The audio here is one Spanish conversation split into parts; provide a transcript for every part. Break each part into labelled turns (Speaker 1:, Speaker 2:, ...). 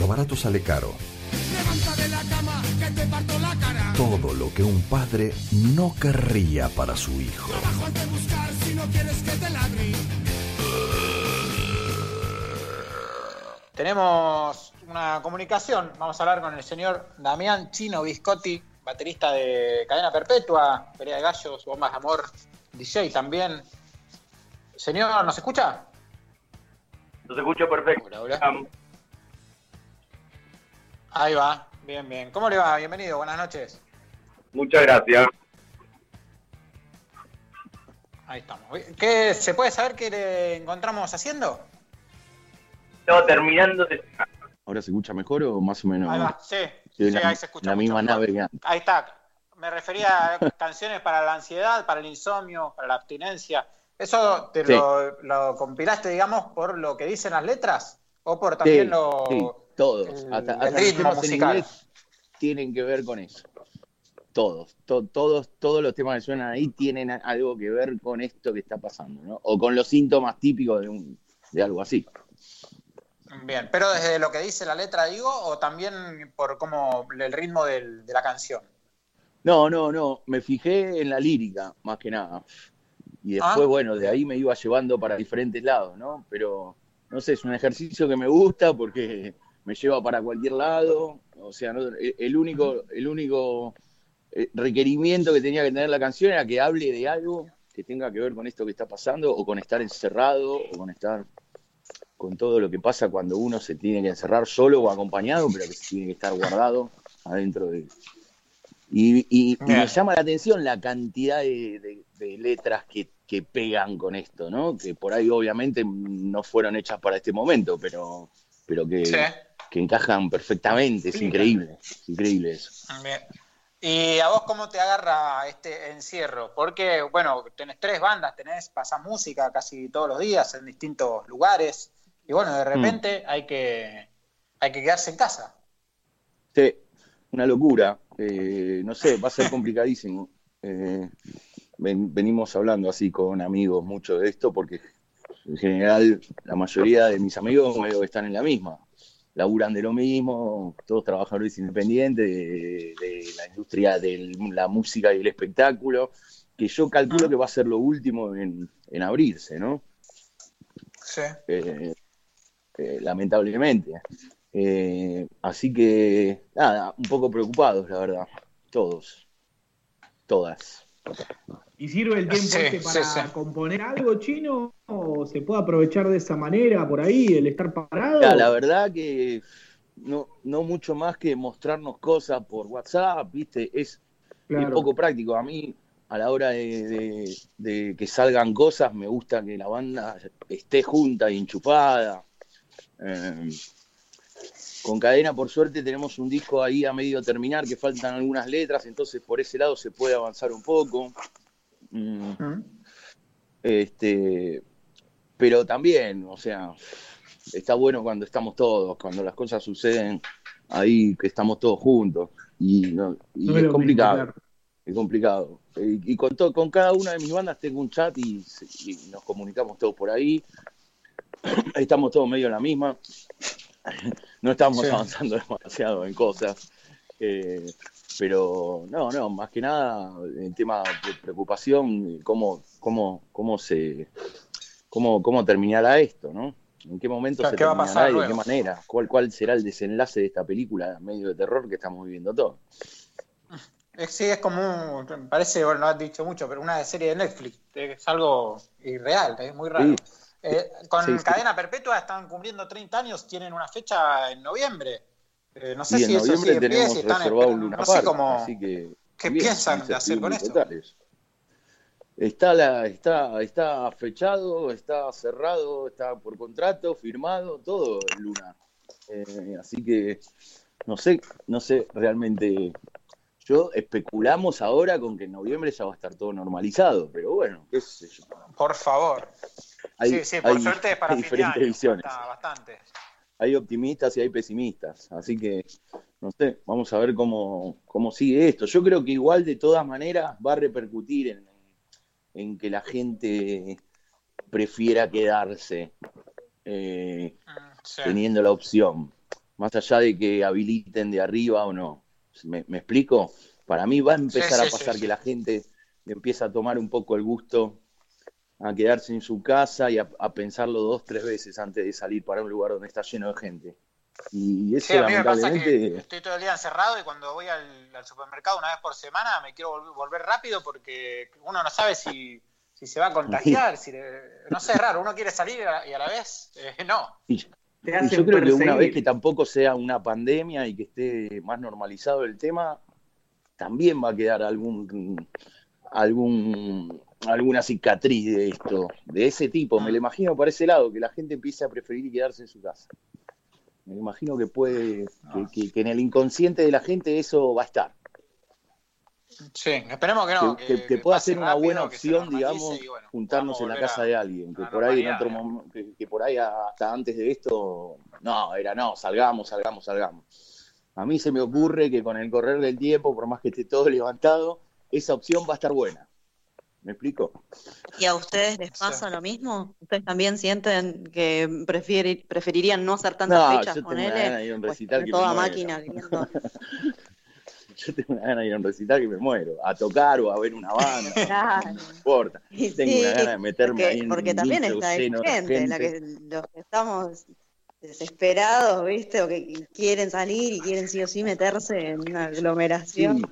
Speaker 1: lo barato sale caro. Todo lo que un padre no querría para su hijo.
Speaker 2: Tenemos una comunicación. Vamos a hablar con el señor Damián Chino Biscotti, baterista de Cadena Perpetua, Pelea de Gallos, Bombas de Amor, DJ también. Señor, ¿nos escucha?
Speaker 3: Nos escucho perfecto.
Speaker 2: Hola, hola. Ahí va, bien, bien. ¿Cómo le va? Bienvenido, buenas noches.
Speaker 3: Muchas gracias.
Speaker 2: Ahí estamos. ¿Qué, ¿Se puede saber qué le encontramos haciendo?
Speaker 3: Estaba terminando de...
Speaker 4: ¿Ahora se escucha mejor o más o menos?
Speaker 2: Ahí va, sí,
Speaker 4: la,
Speaker 2: ahí se escucha.
Speaker 4: la
Speaker 2: mucho
Speaker 4: misma
Speaker 2: mejor.
Speaker 4: nave que antes.
Speaker 2: Ahí está. Me refería a canciones para la ansiedad, para el insomnio, para la abstinencia. ¿Eso te
Speaker 4: Sí.
Speaker 2: lo, lo compilaste, digamos, por lo que dicen las letras? ¿O por también
Speaker 4: Sí,
Speaker 2: lo,
Speaker 4: sí, todos.
Speaker 2: el-
Speaker 4: hasta
Speaker 2: el
Speaker 4: hasta los
Speaker 2: ritmo
Speaker 4: en
Speaker 2: musical?
Speaker 4: inglés tienen que ver con eso. Todos, to- todos, todos los temas que suenan ahí tienen algo que ver con esto que está pasando, ¿no? O con los síntomas típicos de, un, de algo así.
Speaker 2: Bien, pero desde lo que dice la letra, digo, o también por cómo el ritmo del- de la canción.
Speaker 4: No, no, no. Me fijé en la lírica, más que nada. Y después,
Speaker 2: Ah.
Speaker 4: bueno, de ahí me iba llevando para diferentes lados, ¿no? Pero, no sé, es un ejercicio que me gusta porque me lleva para cualquier lado. O sea, no- el único, el único eh, requerimiento que tenía que tener la canción era que hable de algo que tenga que ver con esto que está pasando, o con estar encerrado, o con estar con todo lo que pasa cuando uno se tiene que encerrar solo o acompañado, pero que tiene que estar guardado adentro de, y, y- me llama la atención la cantidad de, de- de letras que, que pegan con esto, ¿no? Que por ahí obviamente no fueron hechas para este momento, pero, pero que,
Speaker 2: Sí.
Speaker 4: Que encajan perfectamente. Es increíble, es increíble eso.
Speaker 2: Bien. ¿Y a vos cómo te agarra este encierro? Porque, bueno, tenés tres bandas, tenés, pasás música casi todos los días en distintos lugares, y bueno, de repente hay, que, hay que quedarse en casa.
Speaker 4: Sí, una locura. Eh, no sé, va a ser complicadísimo. Eh, ven- venimos hablando así con amigos mucho de esto porque en general la mayoría de mis amigos están en la misma. Laburan de lo mismo, todos trabajadores independientes de, de la industria de la música y el espectáculo, que yo calculo que va a ser lo último en, en abrirse, ¿no?
Speaker 2: Sí.
Speaker 4: eh, eh, lamentablemente. Eh, así que, nada, un poco preocupados, la verdad. Todos. Todas.
Speaker 5: ¿Y sirve el tiempo
Speaker 2: Sí,
Speaker 5: este para
Speaker 2: sí, sí.
Speaker 5: componer algo chino? ¿O se puede aprovechar de esa manera por ahí, el estar parado?
Speaker 4: Ya, la verdad que no, no mucho más que mostrarnos cosas por WhatsApp, ¿viste? Es,
Speaker 5: Claro.
Speaker 4: es poco práctico. A mí, a la hora de, de- de que salgan cosas, me gusta que la banda esté junta y enchupada. Eh, con cadena, por suerte, tenemos un disco ahí a medio terminar que faltan algunas letras, entonces por ese lado se puede avanzar un poco. Mm,
Speaker 2: Mm.
Speaker 4: este, pero también, o sea, está bueno cuando estamos todos, cuando las cosas suceden ahí, que estamos todos juntos. Y, no- y
Speaker 5: No
Speaker 4: es complicado.
Speaker 5: claro.
Speaker 4: Es complicado. Y, y con, to- con cada una de mis bandas tengo un chat y, y nos comunicamos todos por ahí. Estamos todos medio en la misma. No estamos
Speaker 2: Sí.
Speaker 4: avanzando demasiado en cosas. Eh, pero no, no, más que nada el tema de preocupación, cómo, cómo, cómo se cómo, cómo terminará esto, ¿no? ¿En qué momento
Speaker 2: Claro,
Speaker 4: se
Speaker 2: ¿qué va a
Speaker 4: terminará
Speaker 2: pasar
Speaker 4: y de qué manera? ¿Cuál, ¿Cuál será el desenlace de esta película medio de terror que estamos viviendo todos?
Speaker 2: Es- Sí, es como, un- parece, bueno, no has dicho mucho, pero una serie de Netflix. Es algo irreal, es muy raro.
Speaker 4: Sí.
Speaker 2: Eh, con
Speaker 4: Sí, sí.
Speaker 2: Cadena Perpetua están cumpliendo 30 años, tienen una fecha en noviembre. Eh, no sé
Speaker 4: y en
Speaker 2: si eso
Speaker 4: noviembre
Speaker 2: sigue pie,
Speaker 4: tenemos
Speaker 2: si están
Speaker 4: Luna
Speaker 2: no sé cómo,
Speaker 4: así que
Speaker 2: ¿qué
Speaker 4: bien,
Speaker 2: piensan de hacer con.
Speaker 4: Está, la, está, está fechado, está cerrado, está por contrato, firmado, todo en Luna. Eh, así que no sé, no sé realmente. Yo especulamos ahora con que en noviembre ya va a estar todo normalizado, pero bueno, qué sé yo.
Speaker 2: Por favor.
Speaker 4: Hay,
Speaker 2: sí, sí, por
Speaker 4: hay-
Speaker 2: suerte es para
Speaker 4: hay
Speaker 2: fin de
Speaker 4: diferentes
Speaker 2: año,
Speaker 4: visiones.
Speaker 2: bastante.
Speaker 4: hay optimistas y hay pesimistas. Así que, no sé, vamos a ver cómo, cómo sigue esto. Yo creo que igual de todas maneras va a repercutir en, en que la gente prefiera quedarse eh,
Speaker 2: Mm, sí.
Speaker 4: teniendo la opción. más allá de que habiliten de arriba o no. ¿Me, me explico? Para mí va a empezar
Speaker 2: Sí, sí,
Speaker 4: a pasar que la gente empieza a tomar un poco el gusto a quedarse en su casa y a, a pensarlo dos, tres veces antes de salir para un lugar donde está lleno de gente. Y eso
Speaker 2: Sí, a mí me pasa que
Speaker 4: lamentablemente...
Speaker 2: estoy todo el día encerrado y cuando voy al, al supermercado una vez por semana me quiero vol- volver rápido porque uno no sabe si, si se va a contagiar, si le- no sé, es raro, uno quiere salir a- y a la vez eh, no.
Speaker 4: y-
Speaker 5: Te
Speaker 4: Y
Speaker 5: hacen
Speaker 4: yo creo que una vez que tampoco sea una pandemia y que esté más normalizado el tema, también va a quedar algún algún alguna cicatriz de esto, de ese tipo. Me lo imagino por ese lado, que la gente empiece a preferir quedarse en su casa. Me imagino que puede, que, que- que en el inconsciente de la gente eso va a estar.
Speaker 2: Sí, esperemos que no.
Speaker 4: que, que- que pueda ser una
Speaker 2: rápido,
Speaker 4: buena opción, digamos,
Speaker 2: bueno,
Speaker 4: juntarnos en la casa
Speaker 2: a-
Speaker 4: de alguien, que por ahí en otro momento, que, que por ahí hasta antes de esto, no, era no, salgamos, salgamos, salgamos. A mí se me ocurre que con el correr del tiempo, por más que esté todo levantado, esa opción va a estar buena. ¿Me explico?
Speaker 6: ¿Y a ustedes les pasa lo mismo? ¿Ustedes también sienten que preferi- preferirían no hacer tantas
Speaker 4: No,
Speaker 6: fechas
Speaker 4: yo
Speaker 6: con
Speaker 4: tengo una gana de ir a un
Speaker 6: él?
Speaker 4: recital que me
Speaker 6: toda máquina queriendo.
Speaker 4: Yo tengo una gana de ir a un recital que me muero, a tocar o a ver una banda,
Speaker 6: Claro.
Speaker 4: no importa.
Speaker 6: Y
Speaker 4: Tengo
Speaker 6: sí,
Speaker 4: una gana de meterme
Speaker 6: porque,
Speaker 4: ahí en
Speaker 6: porque
Speaker 4: un
Speaker 6: también está
Speaker 4: lleno
Speaker 6: gente, la
Speaker 4: gente.
Speaker 6: que, los que estamos desesperados, ¿viste? O que quieren salir y quieren sí o sí meterse en una aglomeración.
Speaker 4: Sí,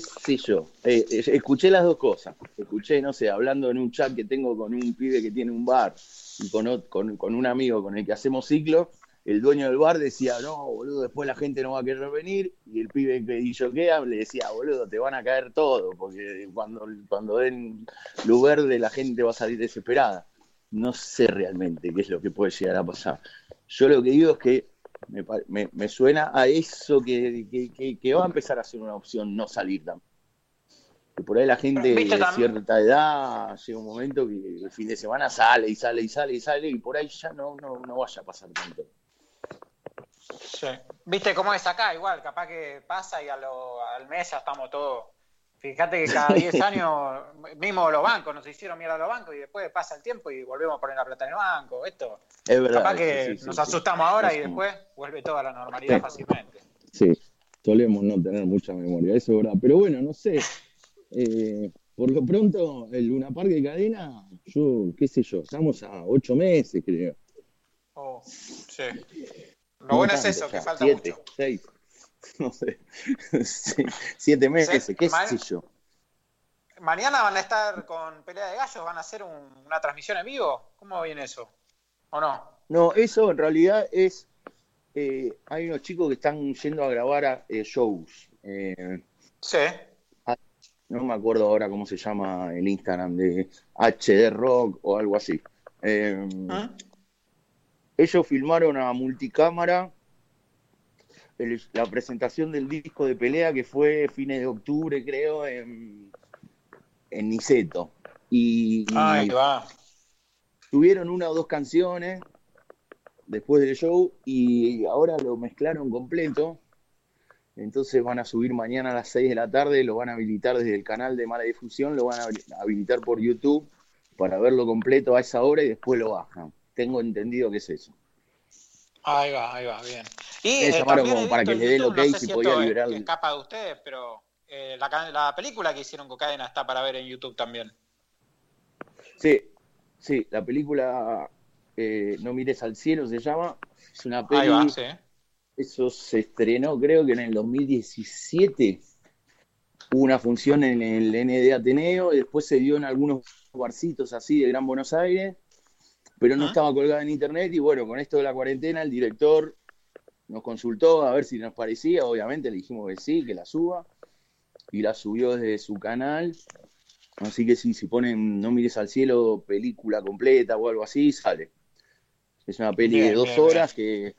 Speaker 4: qué sé yo. Eh, escuché las dos cosas. Escuché, no sé, hablando en un chat que tengo con un pibe que tiene un bar y con, con, con un amigo con el que hacemos ciclo, el dueño del bar decía, no, boludo, después la gente no va a querer venir, y el pibe que queda le decía, boludo, te van a caer todo, porque cuando, cuando den luz verde la gente va a salir desesperada. No sé realmente qué es lo que puede llegar a pasar. Yo lo que digo es que me, me- me suena a eso que, que- que- que va a empezar a ser una opción no salir también. Que por ahí la gente de cierta edad llega un momento que el fin de semana sale y sale y sale y sale y por ahí ya no, no, no vaya a pasar tanto.
Speaker 2: Sí. Viste cómo es acá, igual, capaz que pasa y a lo- al mes ya estamos todos. Fíjate que cada 10 años, mismo los bancos, nos hicieron mierda a los bancos y después pasa el tiempo y volvemos a poner la plata en el banco. Esto,
Speaker 4: Es verdad.
Speaker 2: capaz que
Speaker 4: sí, sí,
Speaker 2: nos
Speaker 4: sí.
Speaker 2: asustamos ahora y después vuelve toda la normalidad fácilmente.
Speaker 4: Sí, solemos no tener mucha memoria, eso es verdad. Pero bueno, no sé. eh, por lo pronto, el Luna Park de cadena, yo, qué sé yo, estamos a ocho meses, creo.
Speaker 2: Oh, sí. Lo
Speaker 4: No
Speaker 2: bueno es eso, que falta
Speaker 4: siete,
Speaker 2: mucho.
Speaker 4: seis, no sé, siete meses,
Speaker 2: Sí,
Speaker 4: qué sé yo.
Speaker 2: Mañana van a estar con pelea de gallos, van a hacer un- una transmisión en vivo. ¿Cómo viene eso? ¿O no?
Speaker 4: No, eso en realidad es, eh, hay unos chicos que están yendo a grabar a, eh, shows. Eh,
Speaker 2: Sí.
Speaker 4: no me acuerdo ahora cómo se llama el Instagram de HD Rock o algo así.
Speaker 2: ¿Mm?
Speaker 4: ellos filmaron a multicámara el- la presentación del disco de pelea que fue fines de octubre, creo, en, en Niceto. Y, y
Speaker 2: Ahí va.
Speaker 4: tuvieron una o dos canciones después del show y ahora lo mezclaron completo. Entonces van a subir mañana a las 6 de la tarde, lo van a habilitar desde el canal de mala difusión, lo van a habilitar por YouTube para verlo completo a esa hora y después lo bajan. Tengo entendido que es eso.
Speaker 2: Ahí va, ahí va, bien. Y eh,
Speaker 4: llamaron como para que le dé el ok
Speaker 2: no sé
Speaker 4: si podía liberar-
Speaker 2: escapa de ustedes, pero eh, la, la película que hicieron con Cadena está para ver en YouTube también.
Speaker 4: Sí, sí, la película eh, No mires al cielo se llama. Es una peli,
Speaker 2: Ahí va, sí.
Speaker 4: eso se estrenó creo que en el 2017. Hubo una función en el ND Ateneo y después se dio en algunos barcitos así de Gran Buenos Aires, pero no
Speaker 2: Ah.
Speaker 4: estaba colgada en internet y bueno, con esto de la cuarentena el director nos consultó a ver si nos parecía, obviamente le dijimos que sí, que la suba y la subió desde su canal. Así que sí, si ponen No mires al cielo, película completa o algo así, sale. Es una peli
Speaker 2: Bien,
Speaker 4: de dos
Speaker 2: bien, bien.
Speaker 4: horas que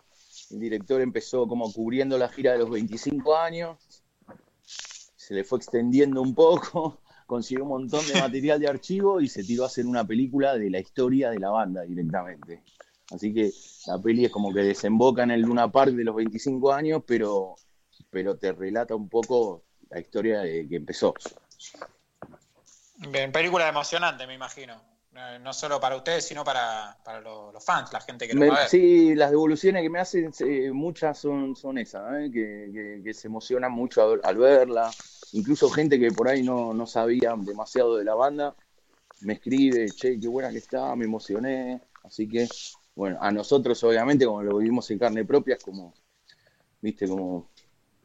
Speaker 4: el director empezó como cubriendo la gira de los 25 años, se le fue extendiendo un poco, consiguió un montón de material de archivo y se tiró a hacer una película de la historia de la banda directamente. Así que la peli es como que desemboca en el Luna Park de los 25 años, pero, pero te relata un poco la historia de que empezó.
Speaker 2: Bien, película emocionante, me imagino. Eh, No solo para ustedes, sino para, para lo- los fans, la gente que lo
Speaker 4: Me-
Speaker 2: va a ver.
Speaker 4: sí, las devoluciones que me hacen, eh, muchas son, son esas, ¿eh? que, que- que se emocionan mucho al, al verla. Incluso gente que por ahí no, no sabía demasiado de la banda, me escribe, che, qué buena que está, me emocioné. Así que, bueno, a nosotros obviamente, como lo vivimos en carne propia, es como, viste, como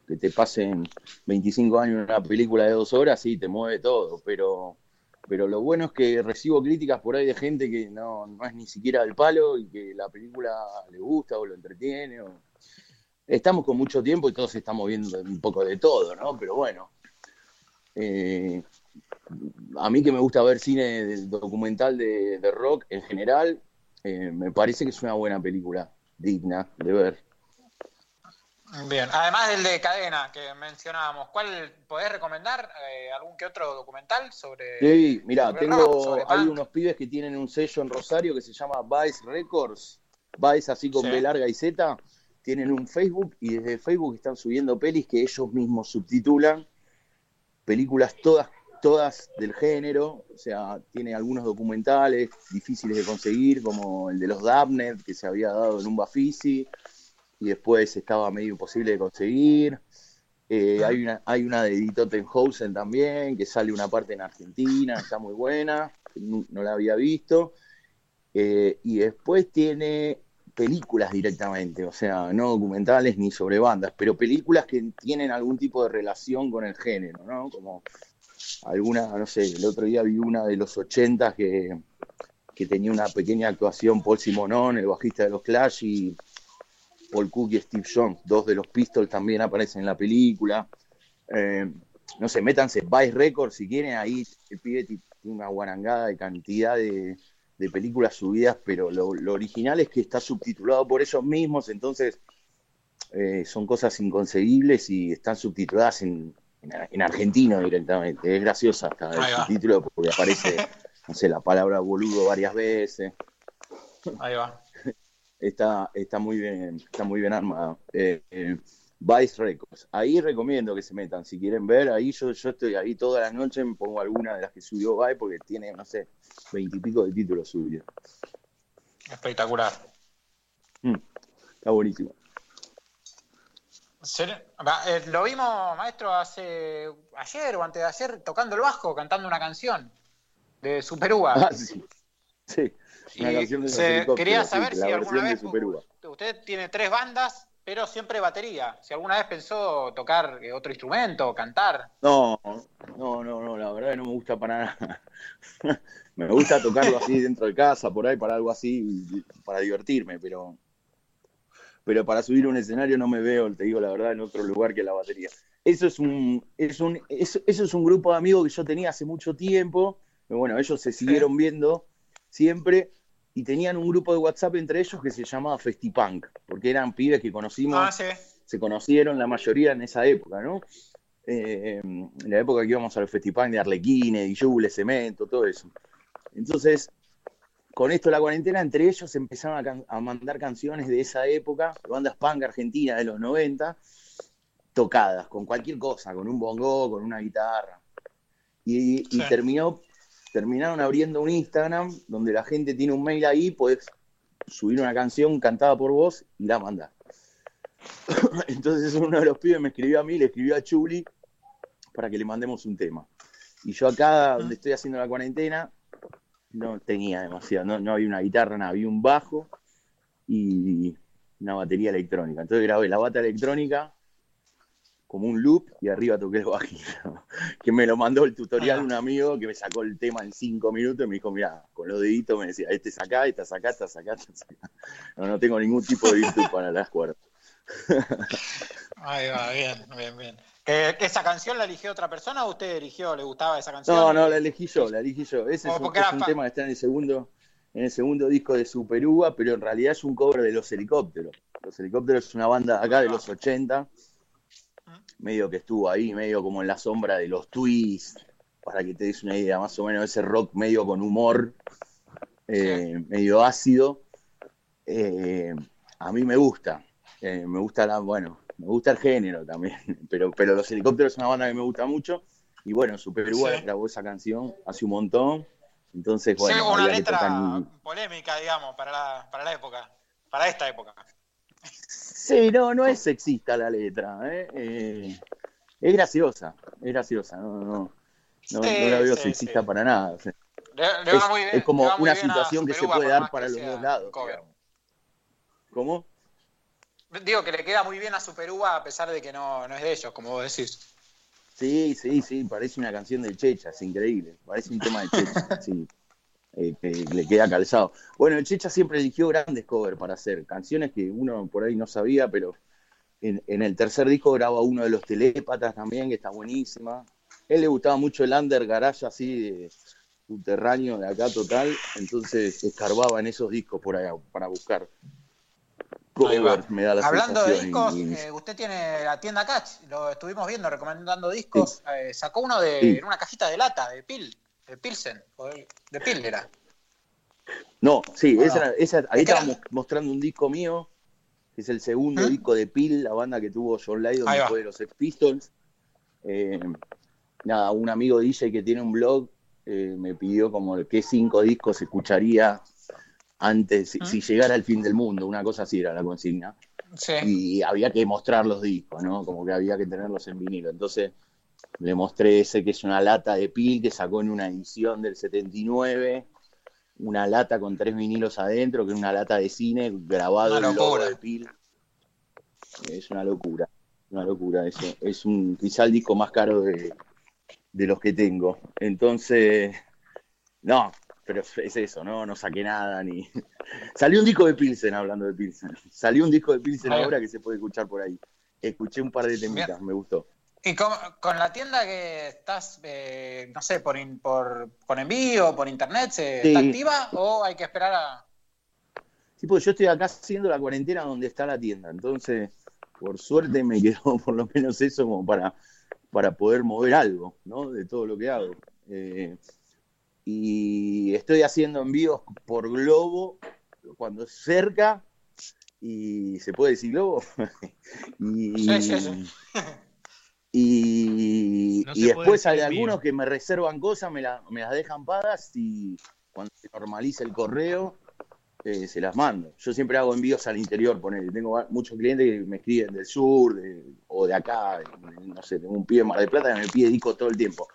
Speaker 4: que te pasen 25 años en una película de dos horas, sí, te mueve todo, pero... Pero lo bueno es que recibo críticas por ahí de gente que no, no es ni siquiera del palo y que la película le gusta o lo entretiene. Estamos con mucho tiempo y todos estamos viendo un poco de todo, ¿no? Pero bueno, eh, a mí que me gusta ver cine documental de, de rock en general, eh, me parece que es una buena película, digna de ver.
Speaker 2: Bien, además del de cadena que mencionábamos, ¿cuál podés recomendar? Eh, ¿Algún que otro documental sobre.?
Speaker 4: Sí, mira, tengo,
Speaker 2: sobre
Speaker 4: hay unos pibes que tienen un sello en Rosario que se llama Vice Records, Vice así con
Speaker 2: Sí.
Speaker 4: B larga y Z, tienen un Facebook y desde Facebook están subiendo pelis que ellos mismos subtitulan, películas todas, todas del género, o sea, tiene algunos documentales difíciles de conseguir, como el de los Dabnet, que se había dado en un Bafisi, y después estaba medio imposible de conseguir. Eh, hay, una, hay una de Edith Tottenhausen también, que sale una parte en Argentina, está muy buena, no, no la había visto. Eh, y después tiene películas directamente, o sea, no documentales ni sobre bandas, pero películas que tienen algún tipo de relación con el género, ¿no? Como alguna, no sé, el otro día vi una de los 80 que, que tenía una pequeña actuación Paul Simonon, el bajista de los Clash, y Paul Cook y Steve Jones, dos de los Pistols también aparecen en la película. Eh, no sé, métanse Vice Records si quieren, ahí el pibe ti- tiene una guarangada de cantidad de, de películas subidas, pero lo, lo original es que está subtitulado por ellos mismos, entonces eh, son cosas inconcebibles y están subtituladas en, en, en argentino directamente. Es graciosa hasta el subtítulo porque aparece, no sé, la palabra boludo varias veces
Speaker 2: Ahí va.
Speaker 4: Está, está muy bien, está muy bien armado. Eh, eh, Vice Records. Ahí recomiendo que se metan. Si quieren ver, ahí yo, yo estoy ahí todas las noches, me pongo alguna de las que subió Vice porque tiene, no sé, veintipico de títulos subidos.
Speaker 2: Espectacular.
Speaker 4: Mm, está buenísimo.
Speaker 2: Eh, lo vimos, maestro, hace ayer o antes de ayer tocando el bajo, cantando una canción de Super Uva.
Speaker 4: Ah, sí. Sí,
Speaker 2: Y se- quería saber si alguna vez usted tiene tres bandas, pero siempre batería. Si alguna vez pensó tocar eh, otro instrumento, cantar.
Speaker 4: No, no, no, no, la verdad que no me gusta para nada. me gusta tocarlo así dentro de casa, por ahí, para algo así, para divertirme, pero, pero para subir a un escenario no me veo, te digo la verdad, en otro lugar que la batería. Eso es un, es un, eso, eso es un grupo de amigos que yo tenía hace mucho tiempo, pero bueno, ellos se siguieron viendo siempre y tenían un grupo de WhatsApp entre ellos que se llamaba Festipunk, porque eran pibes que conocimos
Speaker 2: Ah, sí.
Speaker 4: se conocieron la mayoría en esa época, ¿no? Eh, en la época que íbamos al Festipán de Arlequines, Dijule, Cemento, todo eso. Entonces, con esto de la cuarentena, entre ellos empezaron a, a mandar canciones de esa época, de bandas punk argentinas de los 90, tocadas, con cualquier cosa, con un bongo, con una guitarra. Y, y
Speaker 2: Sí.
Speaker 4: terminó, terminaron abriendo un Instagram donde la gente tiene un mail ahí, puedes subir una canción cantada por vos y la mandar. Entonces uno de los pibes me escribió a mí, le escribió a Chuli para que le mandemos un tema. Y yo acá, donde estoy haciendo la cuarentena, no tenía demasiado, no, no había una guitarra, no, había un bajo y una batería electrónica. Entonces grabé la bata electrónica como un loop y arriba toqué el bajito. Que me lo mandó el tutorial
Speaker 2: Ah.
Speaker 4: un amigo que me sacó el tema en cinco minutos y me dijo, mira, con los deditos me decía, este sacá, esta sacá, esta sacá, esta sacá. No, no tengo ningún tipo de virtud para las cuerdas.
Speaker 2: Ahí va, bien, bien, bien. Eh, ¿Esa canción la eligió otra persona o usted eligió, le gustaba esa canción?
Speaker 4: No, no, la elegí yo, la elegí yo. Ese
Speaker 2: O
Speaker 4: es un, es tema que está en el segundo, en el segundo disco de Super Uva, pero en realidad es un cover de Los Helicópteros. Los Helicópteros es una banda acá de los 80, medio que estuvo ahí, medio como en la sombra de los Twists, para que te des una idea, más o menos ese rock medio con humor, eh, medio ácido. Eh, a mí me gusta, eh, me gusta la, bueno, me gusta el género también, pero, pero Los Helicópteros es una banda que me gusta mucho. Y bueno, Super
Speaker 2: Sí.
Speaker 4: grabó esa canción hace un montón Entonces, bueno,
Speaker 2: sí, una letra polémica, digamos, para la, para la época, para esta época.
Speaker 4: Sí, no, no es sexista la letra, ¿eh? Eh, es graciosa, es graciosa, no, no, no, no la veo
Speaker 2: sí,
Speaker 4: sexista
Speaker 2: sí.
Speaker 4: para nada.
Speaker 2: Le, le
Speaker 4: es,
Speaker 2: muy bien,
Speaker 4: es como una situación que se puede dar para los dos lados. ¿Cómo?
Speaker 2: Digo que le queda muy bien a Superuva a pesar de que no, no es de ellos, como vos decís.
Speaker 4: Sí, sí, sí, parece una canción de Checha, es increíble, parece un tema de Checha, sí, eh, que le queda calzado. Bueno, el Checha siempre eligió grandes covers para hacer, canciones que uno por ahí no sabía, pero en, en el tercer disco graba uno de los Telépatas también, que está buenísima. A él le gustaba mucho el under garage así de subterráneo de acá total, entonces escarbaba en esos discos por allá para buscar covers, me da la
Speaker 2: Hablando de discos,
Speaker 4: y-
Speaker 2: eh, usted tiene la tienda Catch, lo estuvimos viendo, recomendando discos. eh, sacó uno de,
Speaker 4: Sí.
Speaker 2: en una cajita de lata, de Pil, de Pilsen, o de, de Pil era.
Speaker 4: No, sí,
Speaker 2: Ah,
Speaker 4: esa, esa- ahí
Speaker 2: Es que era-
Speaker 4: estábamos mostrando un disco mío, que es el segundo
Speaker 2: ¿Mm?
Speaker 4: disco de Peel, la banda que tuvo John Lydon después de los Sex Pistols. Eh, nada, un amigo DJ que tiene un blog eh, me pidió como qué cinco discos escucharía antes, si,
Speaker 2: ¿Mm?
Speaker 4: si llegara el fin del mundo, una cosa así era la consigna.
Speaker 2: Sí.
Speaker 4: Y había que mostrar los discos, ¿no? Como que había que tenerlos en vinilo. Entonces le mostré ese que es una lata de Peel que sacó en una edición del 79 una lata con tres vinilos adentro, que es una lata de cine grabado el logo de Peel. Es una locura, una locura eso. Es un quizá el disco más caro de, de los que tengo. Entonces, no, pero es eso, ¿no? No saqué nada ni. Salió un disco de Pilsen hablando de Pilsen. Salió un disco de Pilsen ahora que se puede escuchar por ahí. Escuché un par de temitas,
Speaker 2: Bien.
Speaker 4: me gustó.
Speaker 2: Y con, con la tienda que estás, eh, no sé, por, in- por envío, por internet, ¿se,
Speaker 4: Sí.
Speaker 2: ¿está activa o hay que esperar a...?
Speaker 4: Sí, pues yo estoy acá haciendo la cuarentena donde está la tienda, entonces por suerte me quedó por lo menos eso como para, para poder mover algo, ¿no? De todo lo que hago. Eh, y estoy haciendo envíos por globo cuando es cerca y se puede decir globo. y,
Speaker 2: Sí, sí, sí.
Speaker 4: y,
Speaker 7: No
Speaker 4: y después hay algunos que me reservan cosas, me, la- me las dejan pagas y cuando se normaliza el correo eh, se las mando. Yo siempre hago envíos al interior, ponele. Tengo muchos clientes que me escriben del sur de- o de acá, de- no sé, tengo un pibe de Mar del Plata que me pide discos todo el tiempo.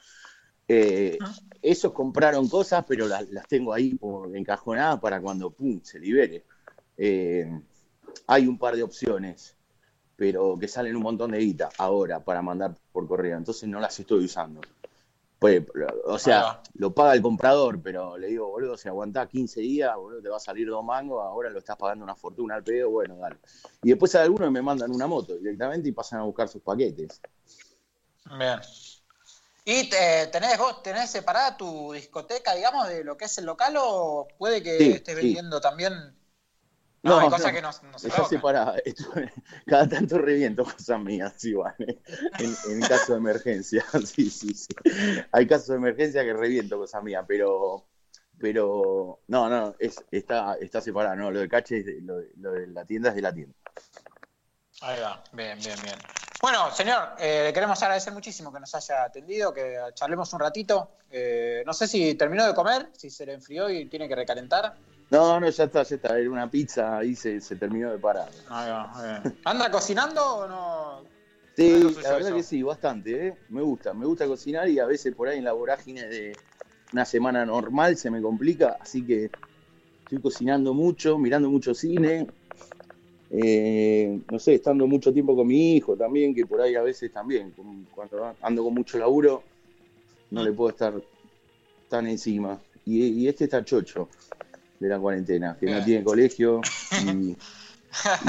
Speaker 4: Eh, esos compraron cosas, pero las, las tengo ahí por encajonadas para cuando pum, se libere. Eh, hay un par de opciones, pero que salen un montón de guita ahora para mandar por correo, entonces no las estoy usando. Pues, o sea, lo paga el comprador, pero le digo, boludo, si aguantás 15 días, boludo, te va a salir dos mangos, ahora lo estás pagando una fortuna al pedo, bueno, dale. Y después hay algunos que me mandan una moto directamente y pasan a buscar sus paquetes.
Speaker 2: Bien. ¿Y te- tenés vos, tenés separada tu discoteca, digamos, de lo que es el local o puede que
Speaker 4: Sí,
Speaker 2: estés
Speaker 4: sí.
Speaker 2: vendiendo también? No, hay cosas que no, no se tocan.
Speaker 4: separada. Cada tanto reviento cosas mías, igual, ¿eh? en, en caso de emergencia. Sí, sí, sí. Hay casos de emergencia que reviento cosas mías, pero, pero no, no, es, está, está separada. No, lo de cache, es de- lo, de, lo de la tienda es de la tienda.
Speaker 2: Ahí va, bien, bien, bien. Bueno, señor, eh, le queremos agradecer muchísimo que nos haya atendido, que charlemos un ratito. Eh, no sé si terminó de comer, si se le enfrió y tiene que recalentar.
Speaker 4: No, no, ya está, ya está. Era una pizza, ahí se, se terminó de parar.
Speaker 2: Ahí va, bien. ¿Anda cocinando o no?
Speaker 4: Sí, la verdad
Speaker 2: eso.
Speaker 4: que sí, bastante, ¿eh? Me gusta, me gusta cocinar y a veces por ahí en la vorágine de una semana normal se me complica, así que estoy cocinando mucho, mirando mucho cine, eh, no sé, estando mucho tiempo con mi hijo también, que por ahí a veces también, cuando ando con mucho laburo, no le puedo estar tan encima. Y, y este está chocho de la cuarentena, que no
Speaker 2: Bien.
Speaker 4: tiene colegio y, y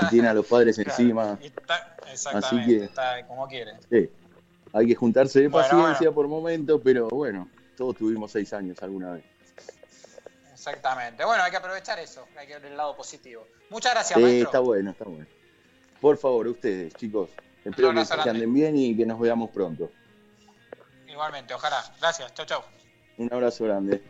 Speaker 4: tiene a los padres encima.
Speaker 2: Claro, y está- exactamente,
Speaker 4: que-
Speaker 2: está como quiere.
Speaker 4: Sí, hay que juntarse de
Speaker 2: Bueno,
Speaker 4: paciencia
Speaker 2: bueno.
Speaker 4: por momentos, pero bueno, todos tuvimos seis años alguna vez.
Speaker 2: Exactamente. Bueno, hay que aprovechar eso, hay que ver el lado positivo. Muchas gracias,
Speaker 4: Sí,
Speaker 2: maestro.
Speaker 4: está bueno, está bueno. Por favor, ustedes, chicos, espero que, que anden bien y que nos veamos pronto.
Speaker 2: Igualmente, ojalá. Gracias, chau, chau.
Speaker 4: Un abrazo grande.